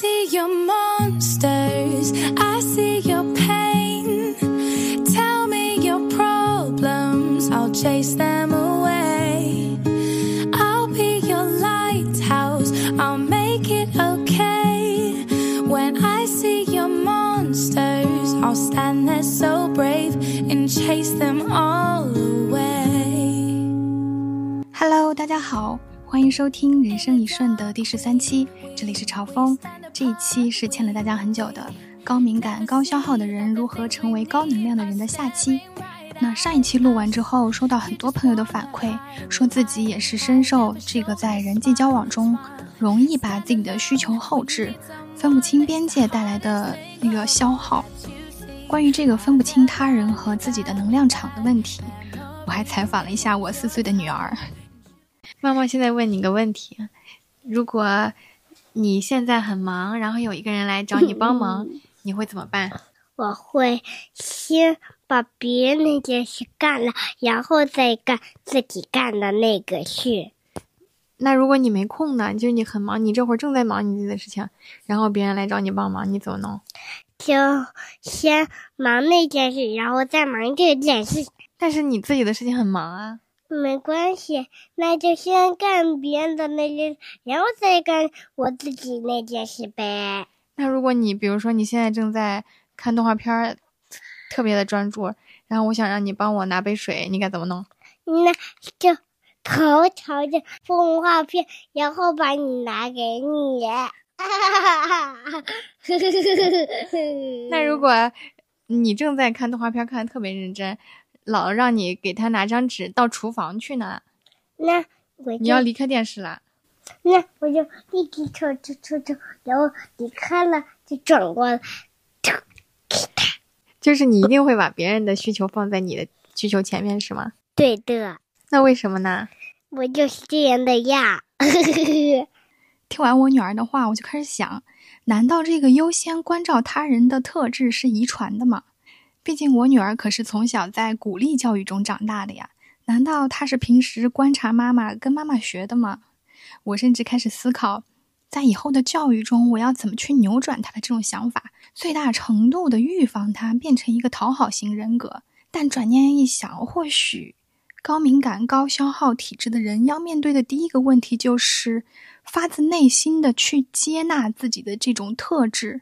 see your monsters, I see your pain. Tell me your problems, I'll chase them away. I'll be your lighthouse, I'll make it okay. When I see your monsters, I'll stand there so brave and chase them all away. Hello，大家好，欢迎收听《人生一瞬》的第十三期， 这里是朝风。这一期是欠了大家很久的高敏感、高消耗的人如何成为高能量的人的下期。那上一期录完之后，收到很多朋友的反馈，说自己也是深受这个在人际交往中容易把自己的需求后置、分不清边界带来的那个消耗。关于这个分不清他人和自己的能量场的问题，我还采访了一下我四岁的女儿。妈妈现在问你个问题：如果你现在很忙，然后有一个人来找你帮忙，你会怎么办？我会先把别人那件事干了，然后再干自己干的那个事。那如果你没空呢？就是你很忙，你这会儿正在忙你自己的事情，然后别人来找你帮忙，你怎么弄？就先忙那件事，然后再忙这件事。但是你自己的事情很忙啊。没关系，那就先干别人的那件，然后再干我自己那件事呗。那如果你比如说你现在正在看动画片儿，特别的专注，然后我想让你帮我拿杯水，你该怎么弄？那就头朝着动画片，然后把你拿给你。那如果你正在看动画片，看的特别认真，老让你给他拿张纸到厨房去呢，那我你要离开电视了。那我就一直抽抽抽抽，然后离开了就转过来，就是你一定会把别人的需求放在你的需求前面，是吗？对的，那为什么呢？我就是这样的呀。听完我女儿的话，我就开始想，难道这个优先关照他人的特质是遗传的吗？毕竟我女儿可是从小在鼓励教育中长大的呀，难道她是平时观察妈妈跟妈妈学的吗？我甚至开始思考，在以后的教育中，我要怎么去扭转她的这种想法，最大程度的预防她变成一个讨好型人格。但转念一想，或许高敏感、高消耗体质的人要面对的第一个问题就是。发自内心的去接纳自己的这种特质，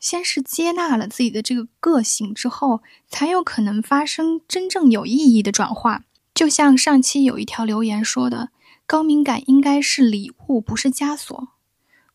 先是接纳了自己的这个个性之后，才有可能发生真正有意义的转化。就像上期有一条留言说的：“高敏感应该是礼物，不是枷锁。”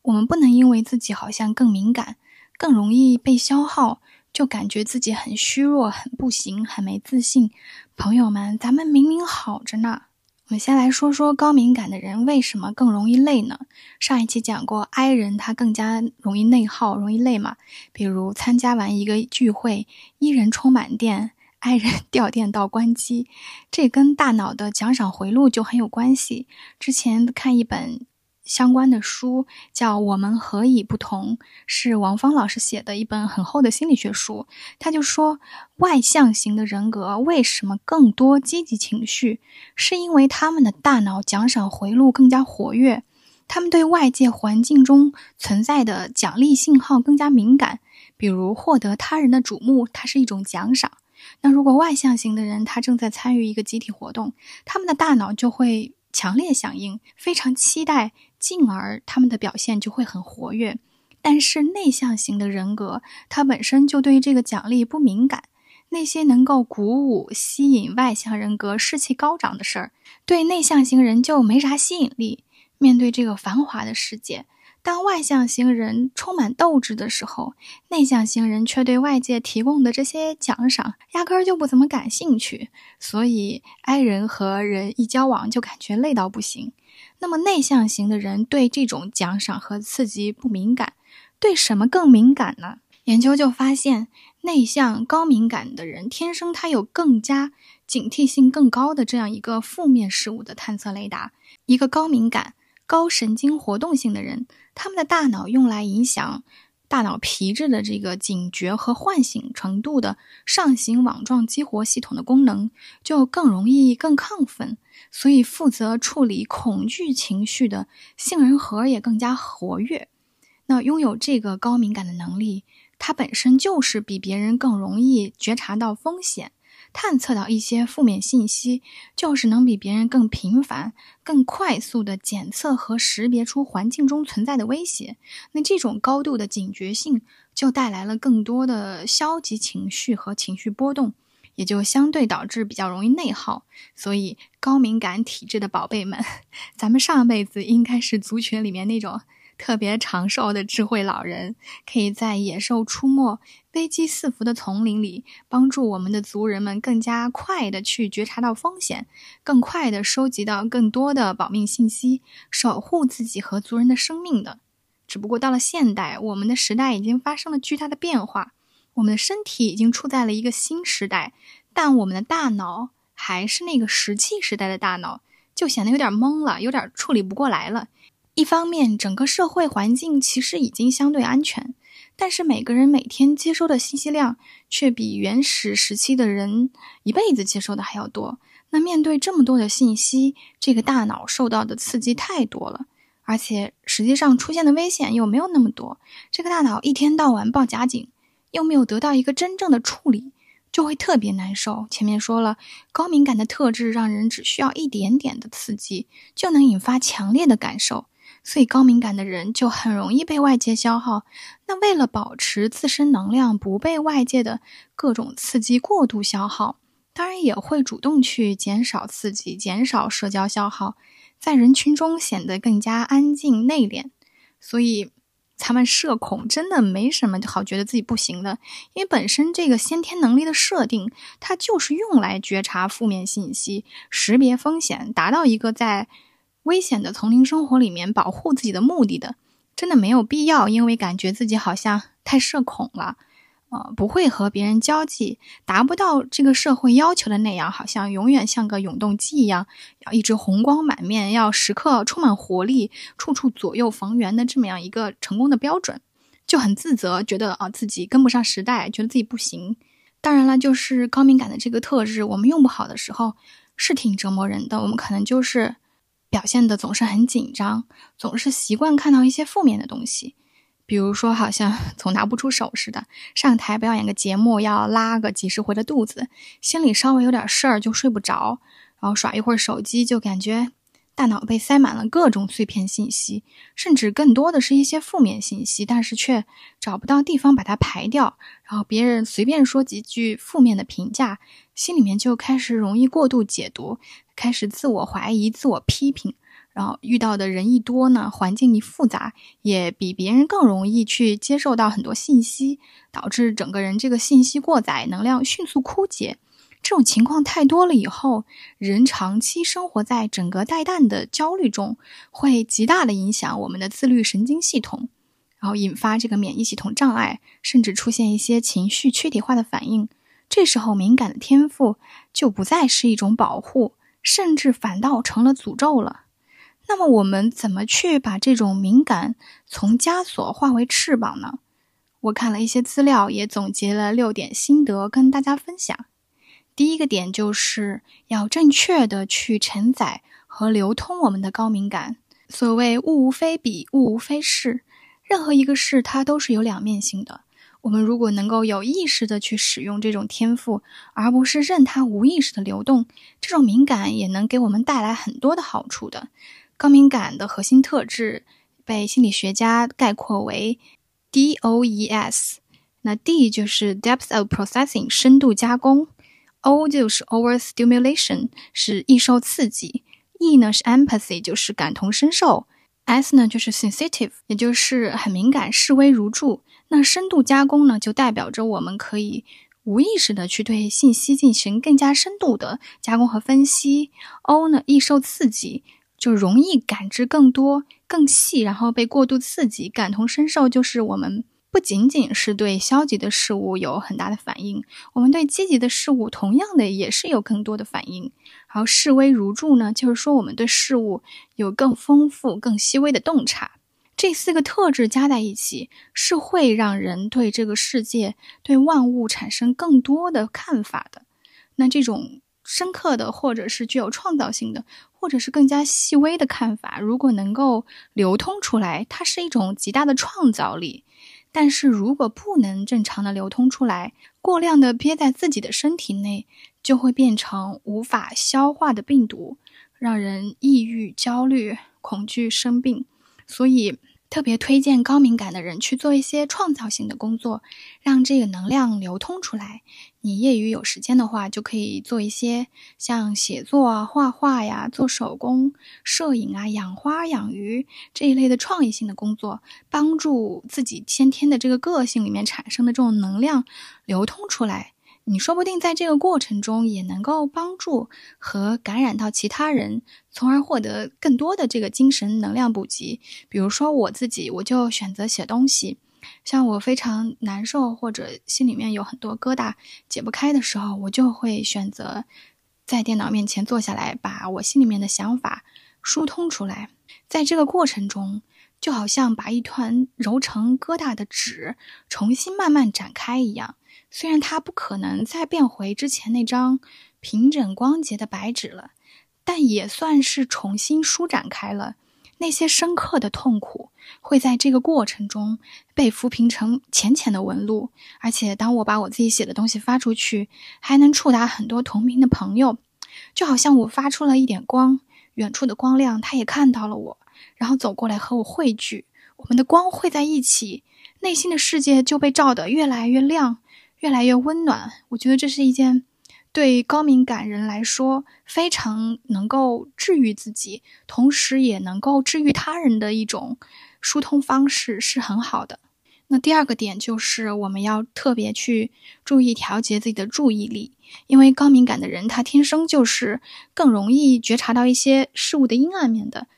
我们不能因为自己好像更敏感、更容易被消耗，就感觉自己很虚弱、很不行、很没自信。朋友们，咱们明明好着呢。我们先来说说高敏感的人为什么更容易累呢？上一期讲过，I 人他更加容易内耗，容易累嘛。比如参加完一个聚会，E 人充满电，I 人 掉电到关机，这跟大脑的奖赏回路就很有关系。之前看一本。相关的书叫《我们何以不同》，是王芳老师写的一本很厚的心理学书。他就说，外向型的人格为什么更多积极情绪，是因为他们的大脑奖赏回路更加活跃，他们对外界环境中存在的奖励信号更加敏感。比如获得他人的瞩目，它是一种奖赏。那如果外向型的人，他正在参与一个集体活动，他们的大脑就会强烈响应，非常期待。进而他们的表现就会很活跃，但是内向型的人格，他本身就对这个奖励不敏感。那些能够鼓舞、吸引外向人格士气高涨的事儿，对内向型人就没啥吸引力。面对这个繁华的世界，当外向型人充满斗志的时候，内向型人却对外界提供的这些奖赏压根儿就不怎么感兴趣。所以，I 人和人一交往就感觉累到不行。那么内向型的人对这种奖赏和刺激不敏感，对什么更敏感呢？研究就发现，内向高敏感的人天生他有更加警惕性更高的这样一个负面事物的探测雷达。一个高敏感、高神经活动性的人，他们的大脑用来影响大脑皮质的这个警觉和唤醒程度的上行网状激活系统的功能，就更容易更亢奋。所以，负责处理恐惧情绪的杏仁核也更加活跃。那拥有这个高敏感的能力，它本身就是比别人更容易觉察到风险。探测到一些负面信息，就是能比别人更频繁、更快速地检测和识别出环境中存在的威胁。那这种高度的警觉性，就带来了更多的消极情绪和情绪波动，也就相对导致比较容易内耗。所以，高敏感体质的宝贝们，咱们上辈子应该是族群里面那种。特别长寿的智慧老人，可以在野兽出没、危机四伏的丛林里，帮助我们的族人们更加快的去觉察到风险，更快的收集到更多的保命信息，守护自己和族人的生命的。只不过到了现代，我们的时代已经发生了巨大的变化，我们的身体已经处在了一个新时代，但我们的大脑还是那个石器时代的大脑，就显得有点懵了，有点处理不过来了。一方面，整个社会环境其实已经相对安全，但是每个人每天接收的信息量却比原始时期的人一辈子接收的还要多。那面对这么多的信息，这个大脑受到的刺激太多了，而且实际上出现的危险又没有那么多。这个大脑一天到晚报假警，又没有得到一个真正的处理，就会特别难受。前面说了，高敏感的特质让人只需要一点点的刺激，就能引发强烈的感受。所以高敏感的人就很容易被外界消耗。那为了保持自身能量不被外界的各种刺激过度消耗，当然也会主动去减少刺激，减少社交消耗，在人群中显得更加安静内敛。所以，咱们社恐真的没什么好觉得自己不行的，因为本身这个先天能力的设定，它就是用来觉察负面信息、识别风险，达到一个在。危险的丛林生活里面，保护自己的目的的，真的没有必要，因为感觉自己好像太社恐了，呃，不会和别人交际，达不到这个社会要求的那样，好像永远像个永动机一样，要一直红光满面，要时刻充满活力，处处左右逢源的这么样一个成功的标准，就很自责，觉得啊自己跟不上时代，觉得自己不行。当然了，就是高敏感的这个特质，我们用不好的时候是挺折磨人的，我们可能就是。表现的总是很紧张，总是习惯看到一些负面的东西，比如说好像 总拿不出手似的，上台表演个节目要拉个几十回的肚子，心里稍微有点事儿就睡不着，然后耍一会儿手机就感觉。大脑被塞满了各种碎片信息，甚至更多的是一些负面信息，但是却找不到地方把它排掉。然后别人随便说几句负面的评价，心里面就开始容易过度解读，开始自我怀疑、自我批评。然后遇到的人一多呢，环境一复杂，也比别人更容易去接受到很多信息，导致整个人这个信息过载，能量迅速枯竭。这种情况太多了以后，人长期生活在整个带弹的焦虑中，会极大的影响我们的自律神经系统，然后引发这个免疫系统障碍，甚至出现一些情绪躯体化的反应。这时候，敏感的天赋就不再是一种保护，甚至反倒成了诅咒了。那么，我们怎么去把这种敏感从枷锁化为翅膀呢？我看了一些资料，也总结了六点心得跟大家分享。第一个点就是要正确的去承载和流通我们的高敏感。所谓物无非比，物无非是，任何一个事它都是有两面性的。我们如果能够有意识的去使用这种天赋，而不是任它无意识的流动，这种敏感也能给我们带来很多的好处的。高敏感的核心特质被心理学家概括为 DOES，那 D 就是 Depth of Processing，深度加工。O 就是 overstimulation，是易受刺激；E 呢是 empathy，就是感同身受；S 呢就是 sensitive，也就是很敏感，视微如注。那深度加工呢，就代表着我们可以无意识的去对信息进行更加深度的加工和分析。O 呢易受刺激，就容易感知更多、更细，然后被过度刺激。感同身受就是我们。不仅仅是对消极的事物有很大的反应，我们对积极的事物同样的也是有更多的反应。然后视微如注呢，就是说我们对事物有更丰富、更细微的洞察。这四个特质加在一起，是会让人对这个世界、对万物产生更多的看法的。那这种深刻的，或者是具有创造性的，或者是更加细微的看法，如果能够流通出来，它是一种极大的创造力。但是如果不能正常的流通出来，过量的憋在自己的身体内，就会变成无法消化的病毒，让人抑郁、焦虑、恐惧、生病。所以。特别推荐高敏感的人去做一些创造性的工作，让这个能量流通出来。你业余有时间的话，就可以做一些像写作啊、画画呀、做手工、摄影啊、养花养鱼这一类的创意性的工作，帮助自己先天的这个个性里面产生的这种能量流通出来。你说不定在这个过程中也能够帮助和感染到其他人，从而获得更多的这个精神能量补给。比如说我自己，我就选择写东西。像我非常难受或者心里面有很多疙瘩解不开的时候，我就会选择在电脑面前坐下来，把我心里面的想法疏通出来。在这个过程中，就好像把一团揉成疙瘩的纸重新慢慢展开一样。虽然它不可能再变回之前那张平整光洁的白纸了，但也算是重新舒展开了。那些深刻的痛苦会在这个过程中被抚平成浅浅的纹路。而且，当我把我自己写的东西发出去，还能触达很多同频的朋友，就好像我发出了一点光，远处的光亮他也看到了我，然后走过来和我汇聚。我们的光汇在一起，内心的世界就被照得越来越亮。越来越温暖，我觉得这是一件对高敏感人来说非常能够治愈自己，同时也能够治愈他人的一种疏通方式，是很好的。那第二个点就是我们要特别去注意调节自己的注意力，因为高敏感的人他天生就是更容易觉察到一些事物的阴暗面的，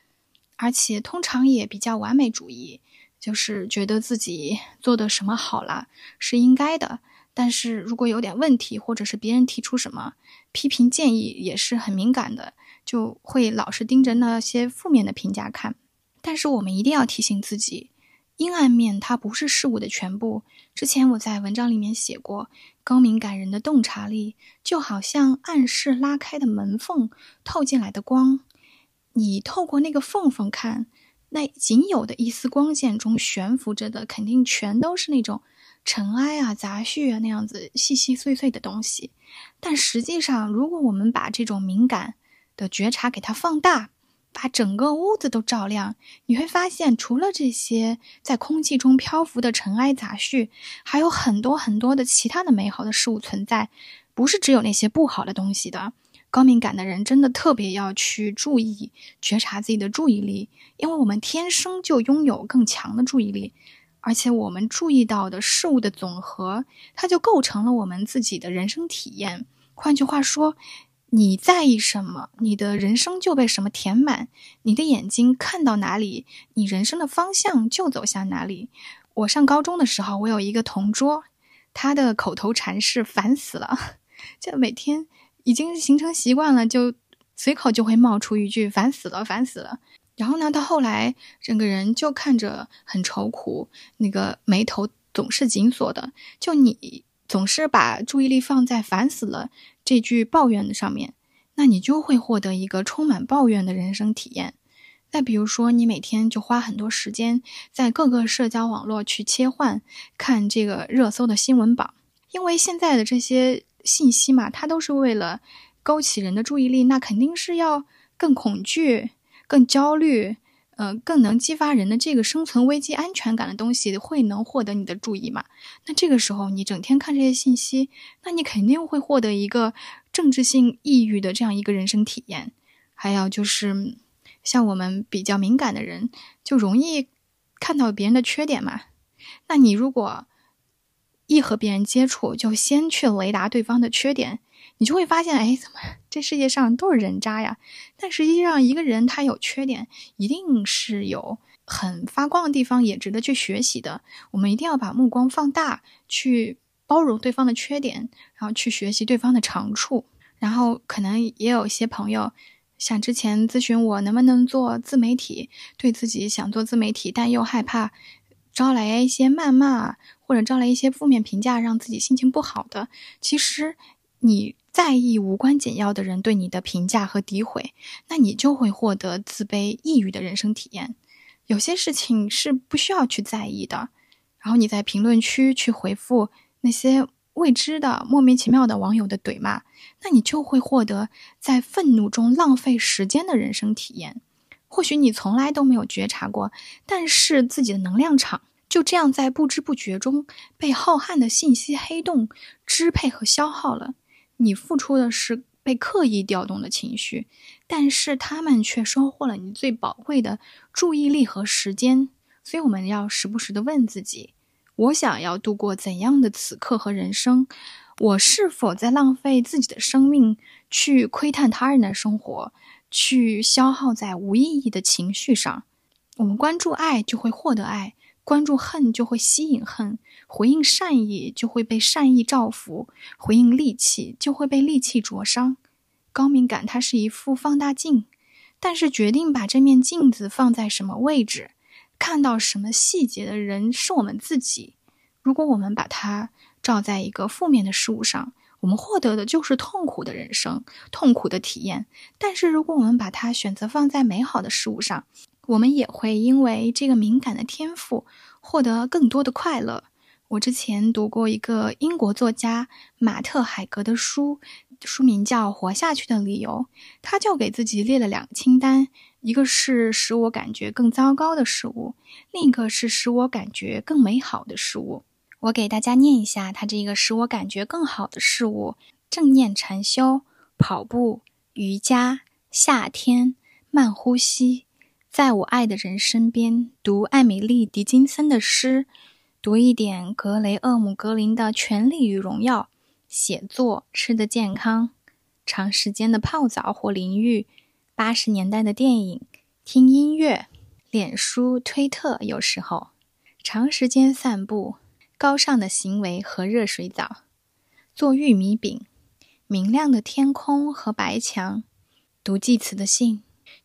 而且通常也比较完美主义，就是觉得自己做的什么好了是应该的。但是如果有点问题，或者是别人提出什么批评建议，也是很敏感的，就会老是盯着那些负面的评价看。但是我们一定要提醒自己，阴暗面它不是事物的全部。之前我在文章里面写过，高敏感人的洞察力就好像暗室拉开的门缝，透进来的光，你透过那个缝缝看，那仅有的一丝光线中悬浮着的，肯定全都是那种。尘埃啊、杂絮啊，那样子细细碎碎的东西，但实际上，如果我们把这种敏感的觉察给它放大，把整个屋子都照亮，你会发现，除了这些在空气中漂浮的尘埃杂絮，还有很多很多的其他的美好的事物存在，不是只有那些不好的东西的。高敏感的人真的特别要去注意觉察自己的注意力，因为我们天生就拥有更强的注意力。而且我们注意到的事物的总和，它就构成了我们自己的人生体验。换句话说，你在意什么，你的人生就被什么填满。你的眼睛看到哪里，你人生的方向就走向哪里。我上高中的时候，我有一个同桌，他的口头禅是“烦死了”，就每天已经形成习惯了，就随口就会冒出一句“烦死了，烦死了”。然后呢，到后来整个人就看着很愁苦，那个眉头总是紧锁的。就你总是把注意力放在“烦死了”这句抱怨的上面，那你就会获得一个充满抱怨的人生体验。再比如说，你每天就花很多时间在各个社交网络去切换看这个热搜的新闻榜，因为现在的这些信息嘛，它都是为了勾起人的注意力，那肯定是要更恐惧。更焦虑，呃，更能激发人的这个生存危机安全感的东西，会能获得你的注意嘛？那这个时候你整天看这些信息，那你肯定会获得一个政治性抑郁的这样一个人生体验。还有就是，像我们比较敏感的人，就容易看到别人的缺点嘛。那你如果一和别人接触，就先去雷达对方的缺点。你就会发现，哎，怎么这世界上都是人渣呀？但实际上，一个人他有缺点，一定是有很发光的地方，也值得去学习的。我们一定要把目光放大，去包容对方的缺点，然后去学习对方的长处。然后，可能也有一些朋友，像之前咨询我能不能做自媒体，对自己想做自媒体，但又害怕招来一些谩骂或者招来一些负面评价，让自己心情不好的。其实。你在意无关紧要的人对你的评价和诋毁，那你就会获得自卑、抑郁的人生体验。有些事情是不需要去在意的，然后你在评论区去回复那些未知的、莫名其妙的网友的怼骂，那你就会获得在愤怒中浪费时间的人生体验。或许你从来都没有觉察过，但是自己的能量场就这样在不知不觉中被浩瀚的信息黑洞支配和消耗了。你付出的是被刻意调动的情绪，但是他们却收获了你最宝贵的注意力和时间。所以我们要时不时的问自己：我想要度过怎样的此刻和人生？我是否在浪费自己的生命去窥探他人的生活？去消耗在无意义的情绪上，我们关注爱就会获得爱，关注恨就会吸引恨，回应善意就会被善意照拂，回应戾气就会被戾气灼伤。高敏感它是一副放大镜，但是决定把这面镜子放在什么位置，看到什么细节的人是我们自己。如果我们把它照在一个负面的事物上，我们获得的就是痛苦的人生，痛苦的体验。但是，如果我们把它选择放在美好的事物上，我们也会因为这个敏感的天赋获得更多的快乐。我之前读过一个英国作家马特·海格的书，书名叫《活下去的理由》，他就给自己列了两个清单：一个是使我感觉更糟糕的事物，另一个是使我感觉更美好的事物。我给大家念一下，他这个使我感觉更好的事物：正念禅修、跑步、瑜伽、夏天、慢呼吸，在我爱的人身边读艾米丽·狄金森的诗，读一点格雷厄姆·格林的《权力与荣耀》，写作、吃的健康，长时间的泡澡或淋浴，八十年代的电影，听音乐，脸书、推特，有时候长时间散步。高尚的行为和热水澡，做玉米饼，明亮的天空和白墙，读祭词的信。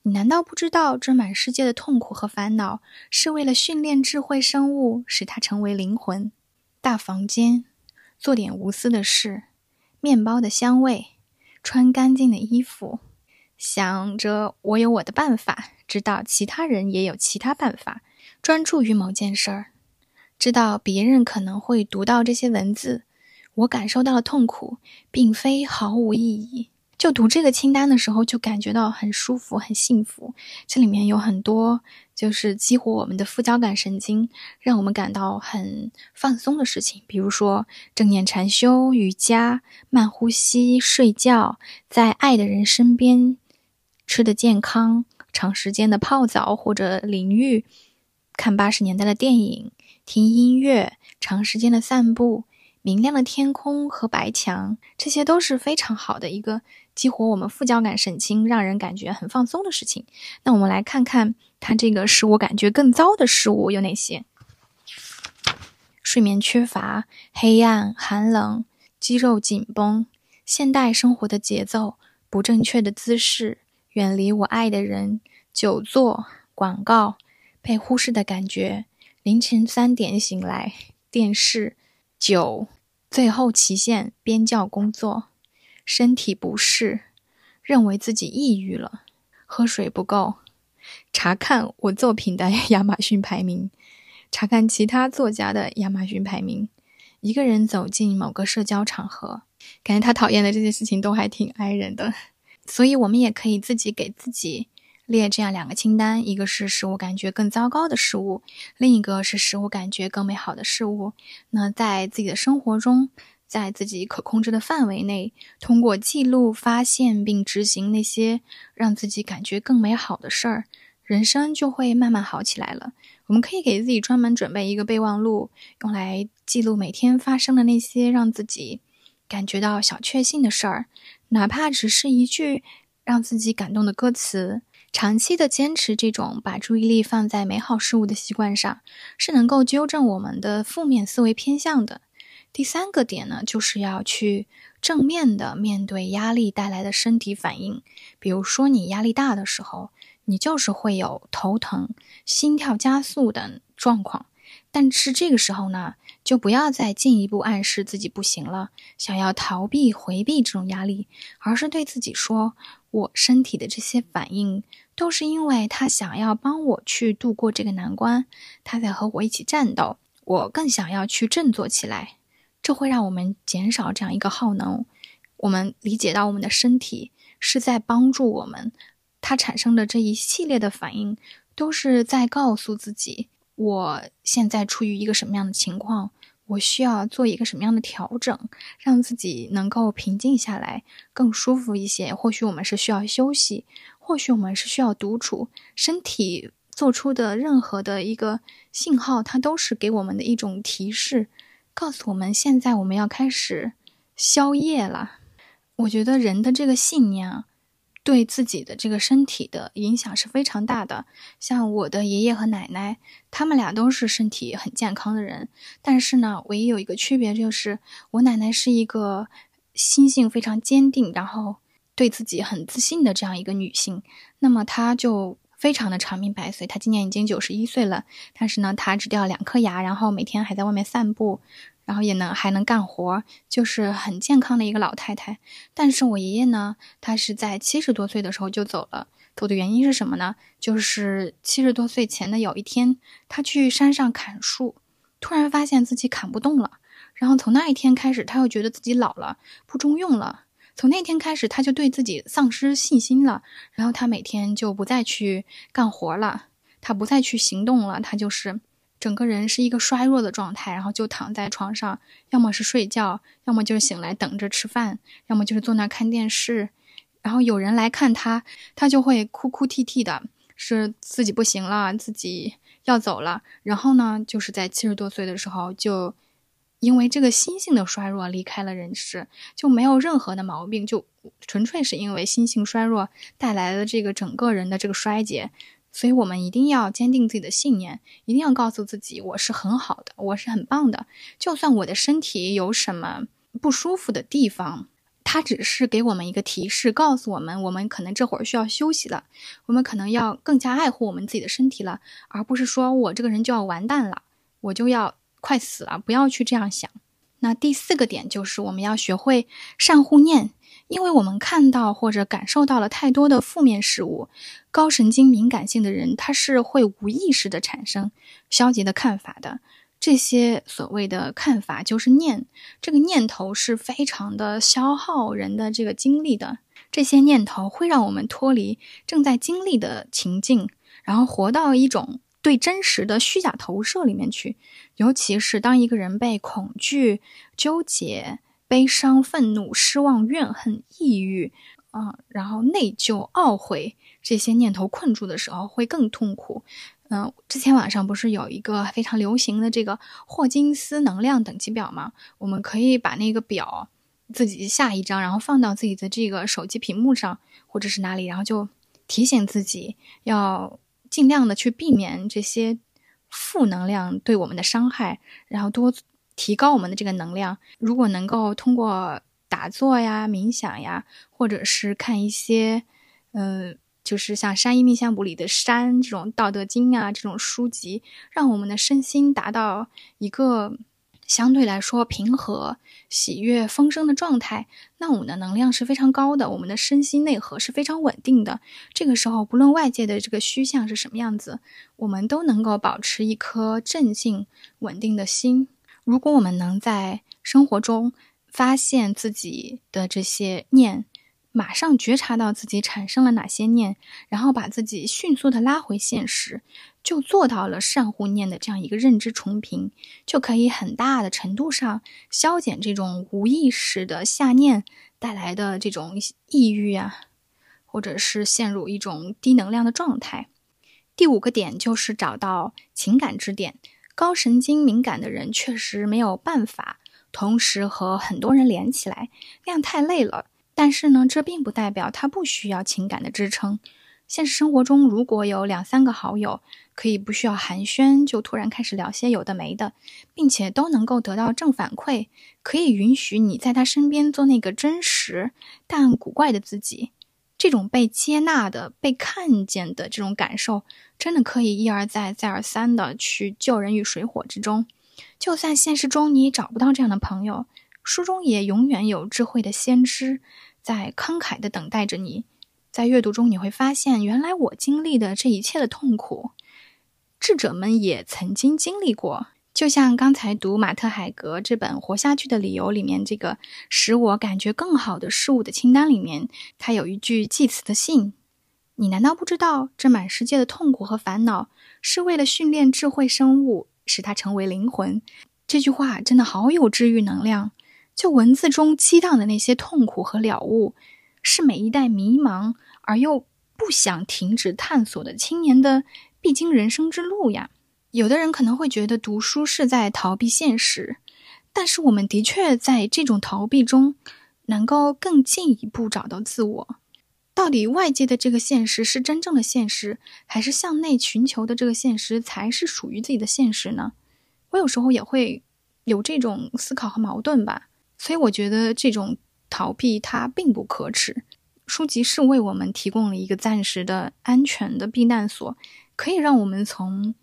你难道不知道，这满世界的痛苦和烦恼是为了训练智慧生物，使它成为灵魂？大房间，做点无私的事，面包的香味，穿干净的衣服，想着我有我的办法，知道其他人也有其他办法，专注于某件事儿。知道别人可能会读到这些文字，我感受到了痛苦并非毫无意义。就读这个清单的时候，就感觉到很舒服、很幸福。这里面有很多就是激活我们的副交感神经，让我们感到很放松的事情，比如说正念禅修、瑜伽、慢呼吸、睡觉，在爱的人身边，吃的健康，长时间的泡澡或者淋浴，看八十年代的电影。听音乐、长时间的散步、明亮的天空和白墙，这些都是非常好的一个激活我们副交感神经、让人感觉很放松的事情。那我们来看看它这个使我感觉更糟的事物有哪些：睡眠缺乏、黑暗、寒冷、肌肉紧绷、现代生活的节奏、不正确的姿势、远离我爱的人、久坐、广告、被忽视的感觉。凌晨三点醒来，电视、九、最后期限、边教工作、身体不适，认为自己抑郁了，喝水不够，查看我作品的 亚马逊排名，查看其他作家的亚马逊排名，一个人走进某个社交场合，感觉他讨厌的这些事情都还挺挨人的，所以我们也可以自己给自己。列这样两个清单，一个是使我感觉更糟糕的事物，另一个是使我感觉更美好的事物。那在自己的生活中，在自己可控制的范围内，通过记录、发现并执行那些让自己感觉更美好的事儿，人生就会慢慢好起来了。我们可以给自己专门准备一个备忘录，用来记录每天发生的那些让自己感觉到小确幸的事儿，哪怕只是一句让自己感动的歌词。长期的坚持这种把注意力放在美好事物的习惯上，是能够纠正我们的负面思维偏向的。第三个点呢，就是要去正面的面对压力带来的身体反应。比如说，你压力大的时候，你就是会有头疼、心跳加速等状况。但是这个时候呢，就不要再进一步暗示自己不行了，想要逃避、回避这种压力，而是对自己说：“我身体的这些反应，都是因为他想要帮我去度过这个难关，他在和我一起战斗。我更想要去振作起来，这会让我们减少这样一个耗能。我们理解到我们的身体是在帮助我们，它产生的这一系列的反应，都是在告诉自己。”我现在处于一个什么样的情况？我需要做一个什么样的调整，让自己能够平静下来，更舒服一些。或许我们是需要休息，或许我们是需要独处。身体做出的任何的一个信号，它都是给我们的一种提示，告诉我们现在我们要开始宵夜了。我觉得人的这个信念啊。对自己的这个身体的影响是非常大的。像我的爷爷和奶奶，他们俩都是身体很健康的人，但是呢，唯一有一个区别就是，我奶奶是一个心性非常坚定，然后对自己很自信的这样一个女性。那么她就非常的长命百岁。她今年已经九十一岁了，但是呢，她只掉两颗牙，然后每天还在外面散步。然后也能还能干活，就是很健康的一个老太太。但是我爷爷呢，他是在七十多岁的时候就走了。走的原因是什么呢？就是七十多岁前的有一天，他去山上砍树，突然发现自己砍不动了。然后从那一天开始，他又觉得自己老了，不中用了。从那天开始，他就对自己丧失信心了。然后他每天就不再去干活了，他不再去行动了，他就是。整个人是一个衰弱的状态，然后就躺在床上，要么是睡觉，要么就是醒来等着吃饭，要么就是坐那看电视。然后有人来看他，他就会哭哭啼啼的，是自己不行了，自己要走了。然后呢，就是在七十多岁的时候，就因为这个心性的衰弱离开了人世，就没有任何的毛病，就纯粹是因为心性衰弱带来的这个整个人的这个衰竭。所以，我们一定要坚定自己的信念，一定要告诉自己，我是很好的，我是很棒的。就算我的身体有什么不舒服的地方，它只是给我们一个提示，告诉我们，我们可能这会儿需要休息了，我们可能要更加爱护我们自己的身体了，而不是说我这个人就要完蛋了，我就要快死了。不要去这样想。那第四个点就是，我们要学会善护念。因为我们看到或者感受到了太多的负面事物，高神经敏感性的人他是会无意识的产生消极的看法的。这些所谓的看法就是念，这个念头是非常的消耗人的这个精力的。这些念头会让我们脱离正在经历的情境，然后活到一种对真实的虚假投射里面去。尤其是当一个人被恐惧、纠结。悲伤、愤怒、失望、怨恨、抑郁，啊，然后内疚、懊悔这些念头困住的时候，会更痛苦。嗯，之前网上不是有一个非常流行的这个霍金斯能量等级表吗？我们可以把那个表自己下一张，然后放到自己的这个手机屏幕上，或者是哪里，然后就提醒自己要尽量的去避免这些负能量对我们的伤害，然后多。提高我们的这个能量，如果能够通过打坐呀、冥想呀，或者是看一些，嗯，就是像《山医命相簿》里的山这种《道德经》啊这种书籍，让我们的身心达到一个相对来说平和、喜悦、丰盛的状态，那我们的能量是非常高的，我们的身心内核是非常稳定的。这个时候，不论外界的这个虚像是什么样子，我们都能够保持一颗镇静、稳定的心。如果我们能在生活中发现自己的这些念，马上觉察到自己产生了哪些念，然后把自己迅速的拉回现实，就做到了善护念的这样一个认知重平，就可以很大的程度上消减这种无意识的下念带来的这种抑郁啊，或者是陷入一种低能量的状态。第五个点就是找到情感支点。高神经敏感的人确实没有办法同时和很多人连起来，那样太累了。但是呢，这并不代表他不需要情感的支撑。现实生活中，如果有两三个好友，可以不需要寒暄就突然开始聊些有的没的，并且都能够得到正反馈，可以允许你在他身边做那个真实但古怪的自己。这种被接纳的、被看见的这种感受，真的可以一而再、再而三的去救人于水火之中。就算现实中你找不到这样的朋友，书中也永远有智慧的先知在慷慨的等待着你。在阅读中，你会发现，原来我经历的这一切的痛苦，智者们也曾经经历过。就像刚才读马特海格这本《活下去的理由》里面这个使我感觉更好的事物的清单里面，他有一句祭词的信：“你难道不知道，这满世界的痛苦和烦恼是为了训练智慧生物，使它成为灵魂？”这句话真的好有治愈能量。就文字中激荡的那些痛苦和了悟，是每一代迷茫而又不想停止探索的青年的必经人生之路呀。有的人可能会觉得读书是在逃避现实，但是我们的确在这种逃避中，能够更进一步找到自我。到底外界的这个现实是真正的现实，还是向内寻求的这个现实才是属于自己的现实呢？我有时候也会有这种思考和矛盾吧。所以我觉得这种逃避它并不可耻。书籍是为我们提供了一个暂时的安全的避难所，可以让我们从。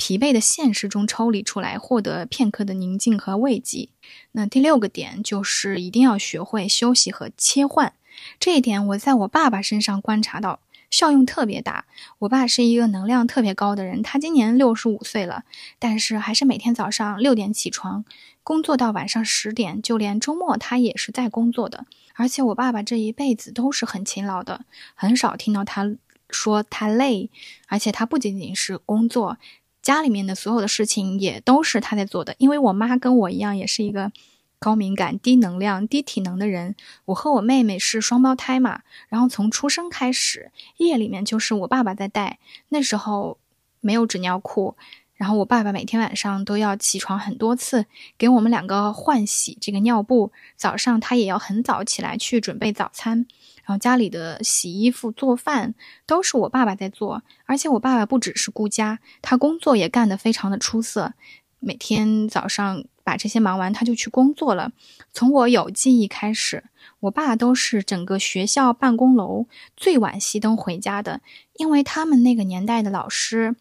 疲惫的现实中抽离出来，获得片刻的宁静和慰藉。那第六个点就是一定要学会休息和切换。这一点我在我爸爸身上观察到，效用特别大。我爸是一个能量特别高的人，他今年六十五岁了，但是还是每天早上六点起床，工作到晚上十点，就连周末他也是在工作的。而且我爸爸这一辈子都是很勤劳的，很少听到他说他累。而且他不仅仅是工作。家里面的所有的事情也都是他在做的，因为我妈跟我一样，也是一个高敏感、低能量、低体能的人。我和我妹妹是双胞胎嘛，然后从出生开始，夜里面就是我爸爸在带。那时候没有纸尿裤，然后我爸爸每天晚上都要起床很多次，给我们两个换洗这个尿布。早上他也要很早起来去准备早餐。然后家里的洗衣服、做饭都是我爸爸在做，而且我爸爸不只是顾家，他工作也干得非常的出色。每天早上把这些忙完，他就去工作了。从我有记忆开始，我爸都是整个学校办公楼最晚熄灯回家的，因为他们那个年代的老师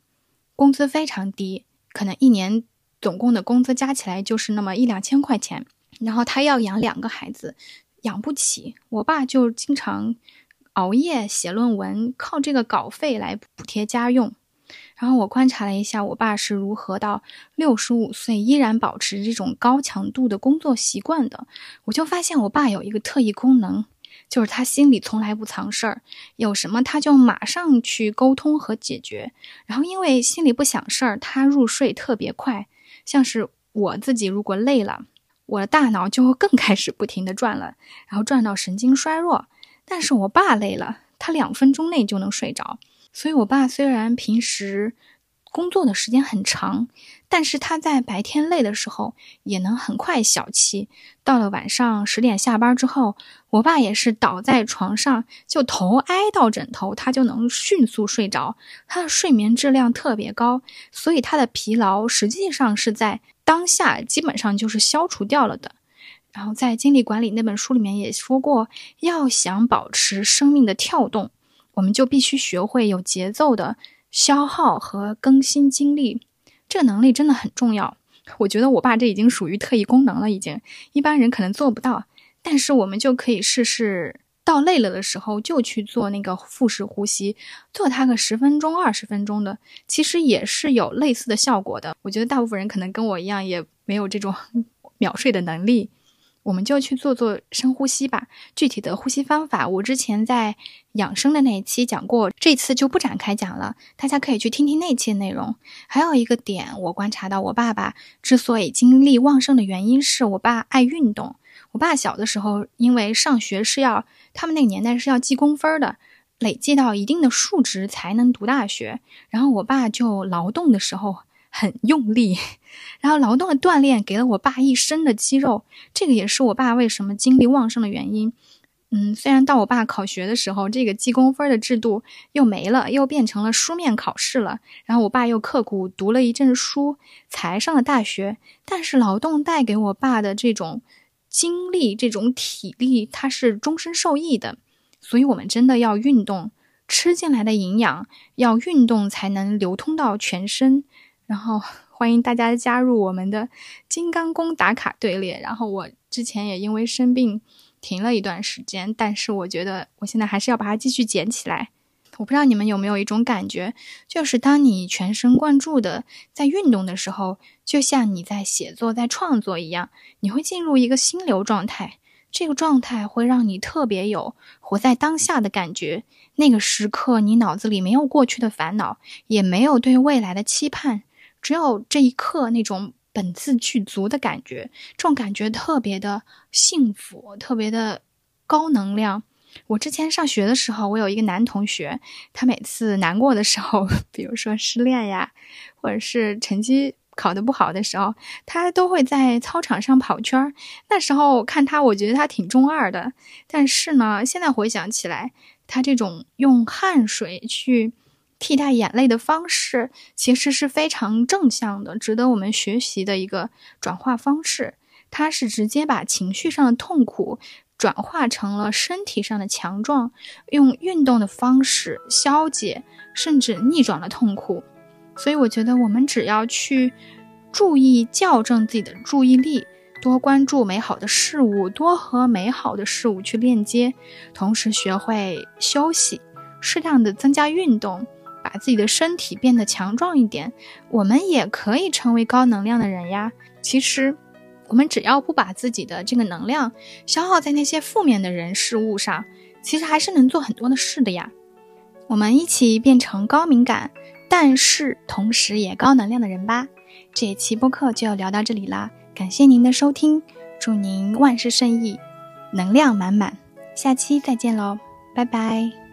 工资非常低，可能一年总共的工资加起来就是那么一两千块钱，然后他要养两个孩子。养不起，我爸就经常熬夜写论文，靠这个稿费来补贴家用。然后我观察了一下，我爸是如何到六十五岁依然保持这种高强度的工作习惯的。我就发现我爸有一个特异功能，就是他心里从来不藏事儿，有什么他就马上去沟通和解决。然后因为心里不想事儿，他入睡特别快。像是我自己如果累了。我的大脑就会更开始不停的转了，然后转到神经衰弱。但是我爸累了，他两分钟内就能睡着。所以，我爸虽然平时工作的时间很长，但是他在白天累的时候也能很快小憩。到了晚上十点下班之后，我爸也是倒在床上就头挨到枕头，他就能迅速睡着。他的睡眠质量特别高，所以他的疲劳实际上是在。当下基本上就是消除掉了的。然后在精力管理那本书里面也说过，要想保持生命的跳动，我们就必须学会有节奏的消耗和更新精力。这个能力真的很重要。我觉得我爸这已经属于特异功能了，已经一般人可能做不到。但是我们就可以试试。到累了的时候，就去做那个腹式呼吸，做它个十分钟、二十分钟的，其实也是有类似的效果的。我觉得大部分人可能跟我一样，也没有这种 秒睡的能力，我们就去做做深呼吸吧。具体的呼吸方法，我之前在养生的那一期讲过，这次就不展开讲了，大家可以去听听那期内容。还有一个点，我观察到我爸爸之所以精力旺盛的原因是我爸爱运动。我爸小的时候，因为上学是要。他们那个年代是要记工分的，累计到一定的数值才能读大学。然后我爸就劳动的时候很用力，然后劳动的锻炼给了我爸一身的肌肉，这个也是我爸为什么精力旺盛的原因。嗯，虽然到我爸考学的时候，这个记工分的制度又没了，又变成了书面考试了。然后我爸又刻苦读了一阵书才上了大学，但是劳动带给我爸的这种。精力这种体力，它是终身受益的。所以我们真的要运动，吃进来的营养要运动才能流通到全身。然后欢迎大家加入我们的金刚功打卡队列。然后我之前也因为生病停了一段时间，但是我觉得我现在还是要把它继续捡起来。我不知道你们有没有一种感觉，就是当你全神贯注的在运动的时候，就像你在写作、在创作一样，你会进入一个心流状态。这个状态会让你特别有活在当下的感觉。那个时刻，你脑子里没有过去的烦恼，也没有对未来的期盼，只有这一刻那种本自具足的感觉。这种感觉特别的幸福，特别的高能量。我之前上学的时候，我有一个男同学，他每次难过的时候，比如说失恋呀，或者是成绩考得不好的时候，他都会在操场上跑圈儿。那时候看他，我觉得他挺中二的。但是呢，现在回想起来，他这种用汗水去替代眼泪的方式，其实是非常正向的，值得我们学习的一个转化方式。它是直接把情绪上的痛苦。转化成了身体上的强壮，用运动的方式消解，甚至逆转了痛苦。所以，我觉得我们只要去注意校正自己的注意力，多关注美好的事物，多和美好的事物去链接，同时学会休息，适当的增加运动，把自己的身体变得强壮一点，我们也可以成为高能量的人呀。其实。我们只要不把自己的这个能量消耗在那些负面的人事物上，其实还是能做很多的事的呀。我们一起变成高敏感，但是同时也高能量的人吧。这一期播客就要聊到这里啦，感谢您的收听，祝您万事胜意，能量满满。下期再见喽，拜拜。